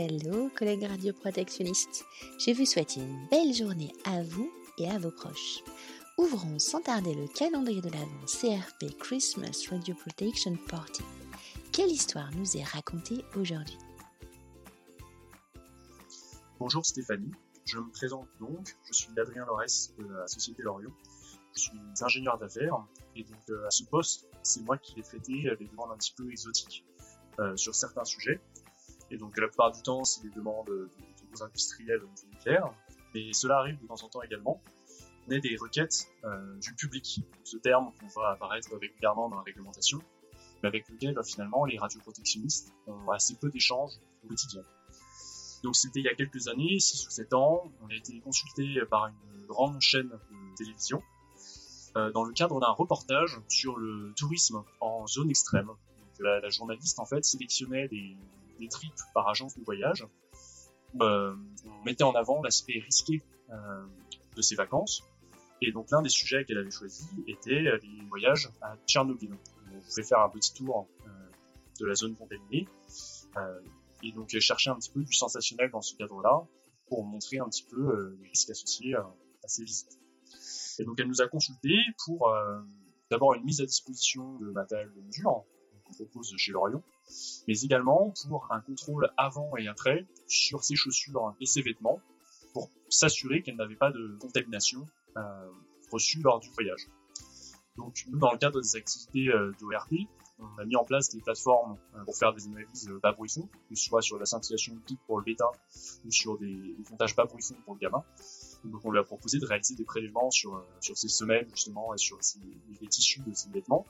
Hello collègues radioprotectionnistes, je vous souhaite une belle journée à vous et à vos proches. Ouvrons sans tarder le calendrier de l'Avent CRP Christmas Radio Protection Party. Quelle histoire nous est racontée aujourd'hui? Bonjour Stéphanie, je me présente donc, je suis Adrien Lorès de la Société Loriot. Je suis ingénieur d'affaires et donc euh, à ce poste, c'est moi qui vais traiter les demandes un petit peu exotiques euh, sur certains sujets et donc la plupart du temps, c'est des demandes de, de, industriels nucléaires. Mais cela arrive de temps en temps également. On a des requêtes euh, du public. Ce terme qu'on voit apparaître régulièrement dans la réglementation, mais avec lequel finalement les radioprotectionnistes ont assez peu d'échanges au quotidien. Donc c'était il y a quelques années, 6 ou 7 ans, on a été consulté par une grande chaîne de télévision euh, dans le cadre d'un reportage sur le tourisme en zone extrême. Donc, la, journaliste en fait sélectionnait des, des trips par agence de voyage. Où, euh, on mettait en avant l'aspect risqué euh, de ces vacances. Et donc l'un des sujets qu'elle avait choisi était les voyages à Tchernobyl. On pouvait faire un petit tour euh, de la zone contaminée. Euh, et donc chercher un petit peu du sensationnel dans ce cadre-là pour montrer un petit peu euh, les risques associés à ces visites. Et donc elle nous a consulté pour d'abord une mise à disposition de matériel de qu'on propose chez Lorion, mais également pour un contrôle avant et après sur ses chaussures et ses vêtements pour s'assurer qu'elle n'avait pas de contamination euh, reçue lors du voyage. Donc nous, dans le cadre des activités euh, d'ORP, on a mis en place des plateformes euh, pour faire des analyses bas bruit que ce soit sur la scintillation optique pour le bêta ou sur des, comptages bas pour le gamma. Donc on lui a proposé de réaliser des prélèvements sur, sur ces semelles justement et sur les tissus de ces vêtements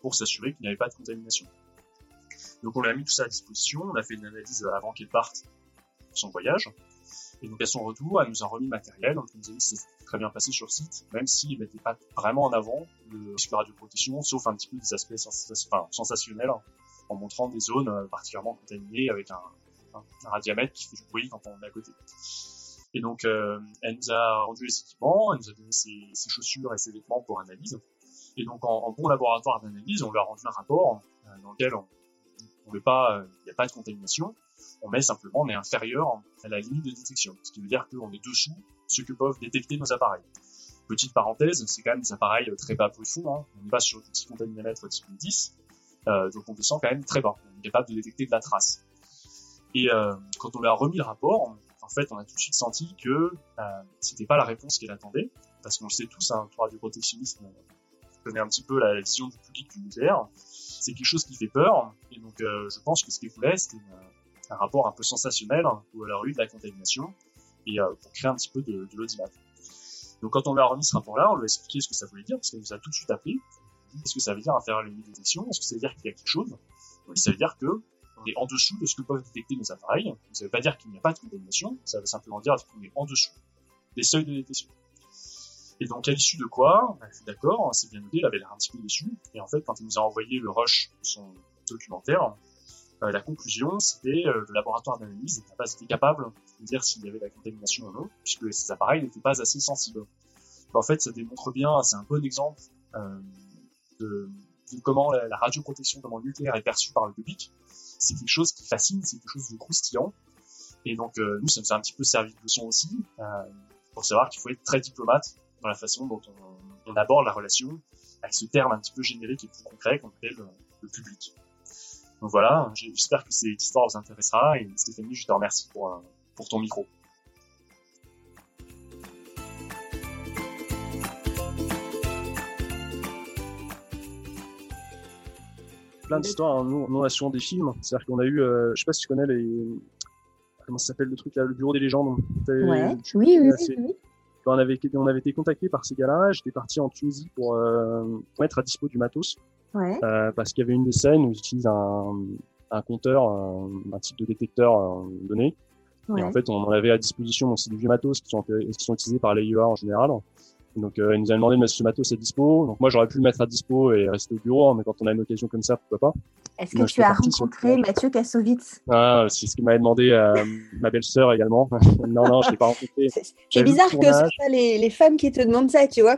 pour s'assurer qu'il n'y avait pas de contamination. Donc on lui a mis tout ça à disposition, on a fait une analyse avant qu'elle parte son voyage. Et donc à son retour, elle nous a remis matériel, donc elle nous a dit que c'était très bien passé sur site, même s'il mettait pas vraiment en avant le risque de radioprotection, sauf un petit peu des aspects sensationnels, en montrant des zones euh, particulièrement contaminées avec un, un, qui fait du bruit quand on est à côté. Et donc euh, elle nous a rendu les équipements, elle nous a donné ses chaussures et ses vêtements pour analyse. Et donc en, bon laboratoire d'analyse, on lui a rendu un rapport euh, dans lequel on on veut pas, il n'y a pas de contamination, on met simplement, on est inférieur à la limite de détection, ce qui veut dire qu'on est dessous ce que peuvent détecter nos appareils. Petite parenthèse, c'est quand même des appareils très bas bruit fond, hein. on est pas sur des petits contaminamètres type 10, euh, donc on descend quand même très bas, on est capable de détecter de la trace. Et euh, quand on lui a remis le rapport, en fait, on a tout de suite senti que euh, c'était pas la réponse qu'elle attendait, parce qu'on le sait tous, hein, toi du connaît un petit peu la vision du public du nucléaire, c'est quelque chose qui fait peur, et donc euh, je pense que ce qu'il voulait, c'était un rapport un peu sensationnel, hein, où elle a eu de la contamination, et euh, pour créer un petit peu de, de l'audimat. Donc quand on lui a remis ce rapport-là, on lui a expliqué ce que ça voulait dire, parce qu'elle nous a tout de suite appris. Qu'est-ce que ça veut dire inférieur à la détection Est-ce que ça veut dire qu'il y a quelque chose? Ça veut dire que on est en dessous de ce que peuvent détecter nos appareils. Ça ne veut pas dire qu'il n'y a pas de contamination, ça veut simplement dire qu'on est en dessous des seuils de détection. Et donc à l'issue de quoi, fut d'accord, c'est bien noté, elle avait l'air un petit peu déçue. Et en fait, quand il nous a envoyé le rush de son documentaire, euh, la conclusion, c'était euh, le laboratoire d'analyse n'a pas été capable de dire s'il y avait la contamination ou non, puisque ces appareils n'étaient pas assez sensibles. En fait, ça démontre bien, c'est un bon exemple euh, de, de, comment la, la, radioprotection, comment nucléaire est perçu par le public. C'est quelque chose qui fascine, c'est quelque chose de croustillant. Et donc, euh, nous, ça nous a un petit peu servi de leçon aussi, euh, pour savoir qu'il faut être très diplomate dans la façon dont on, on, aborde la relation avec ce terme un petit peu générique et plus concret qu'on appelle le, le public. Donc voilà, j'espère que cette histoire vous intéressera et Stéphanie, je te remercie pour, euh, pour ton micro. Plein d'histoires, hein. nous, on a souvent des films, c'est-à-dire qu'on a eu, euh, je sais pas si tu connais les, comment ça s'appelle le truc là, le bureau des légendes. Ouais. Oui, oui, assez... oui, On avait, on avait été contacté par ces gars-là, j'étais parti en Tunisie pour euh, mettre à dispo du matos. Ouais. Euh, parce qu'il y avait une des scènes où ils utilisent un, un compteur, un, un, type de détecteur euh, donné. Ouais. Et en fait, on en avait à disposition, donc c'est du vieux matos qui sont, qui sont utilisés par l'AIEA en général. Donc, euh, il nous a demandé de mettre ce matos à dispo. Donc, moi, j'aurais pu le mettre à dispo et rester au bureau, hein, mais quand on a une occasion comme ça, pourquoi pas. Est-ce que donc, tu as rencontré Mathieu Kassovitz? Ah, c'est ce que m'avait demandé euh, ma belle-sœur également. non, non, je l'ai pas rencontré. C'est bizarre que ce soit les, les femmes qui te demandent ça, tu vois.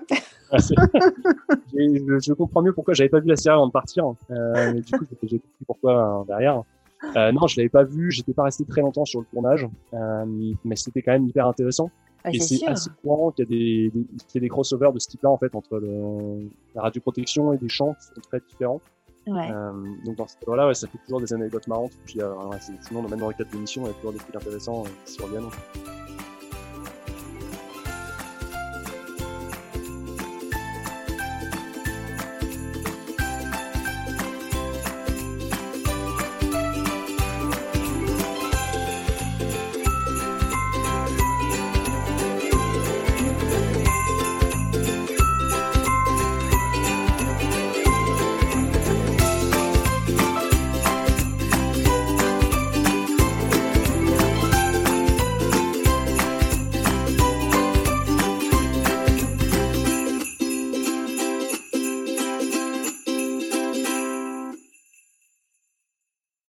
Ah, je, je, comprends mieux pourquoi j'avais pas vu la série avant de partir. Euh, mais du coup, j'ai compris pourquoi euh, derrière. euh, non, je l'avais pas vu. J'étais pas resté très longtemps sur le tournage, euh, mais c'était quand même hyper intéressant. Ah, et c'est assez courant qu'il y qu'il y a des crossovers de ce type-là en fait entre le, la radioprotection et des champs qui sont très différents. Ouais. Euh, donc dans ce cas-là, ouais, ça fait toujours des anecdotes marrantes. Puis euh, ouais, sinon, même dans le cadre d'émissions, il y a toujours des trucs intéressants euh, qui reviennent.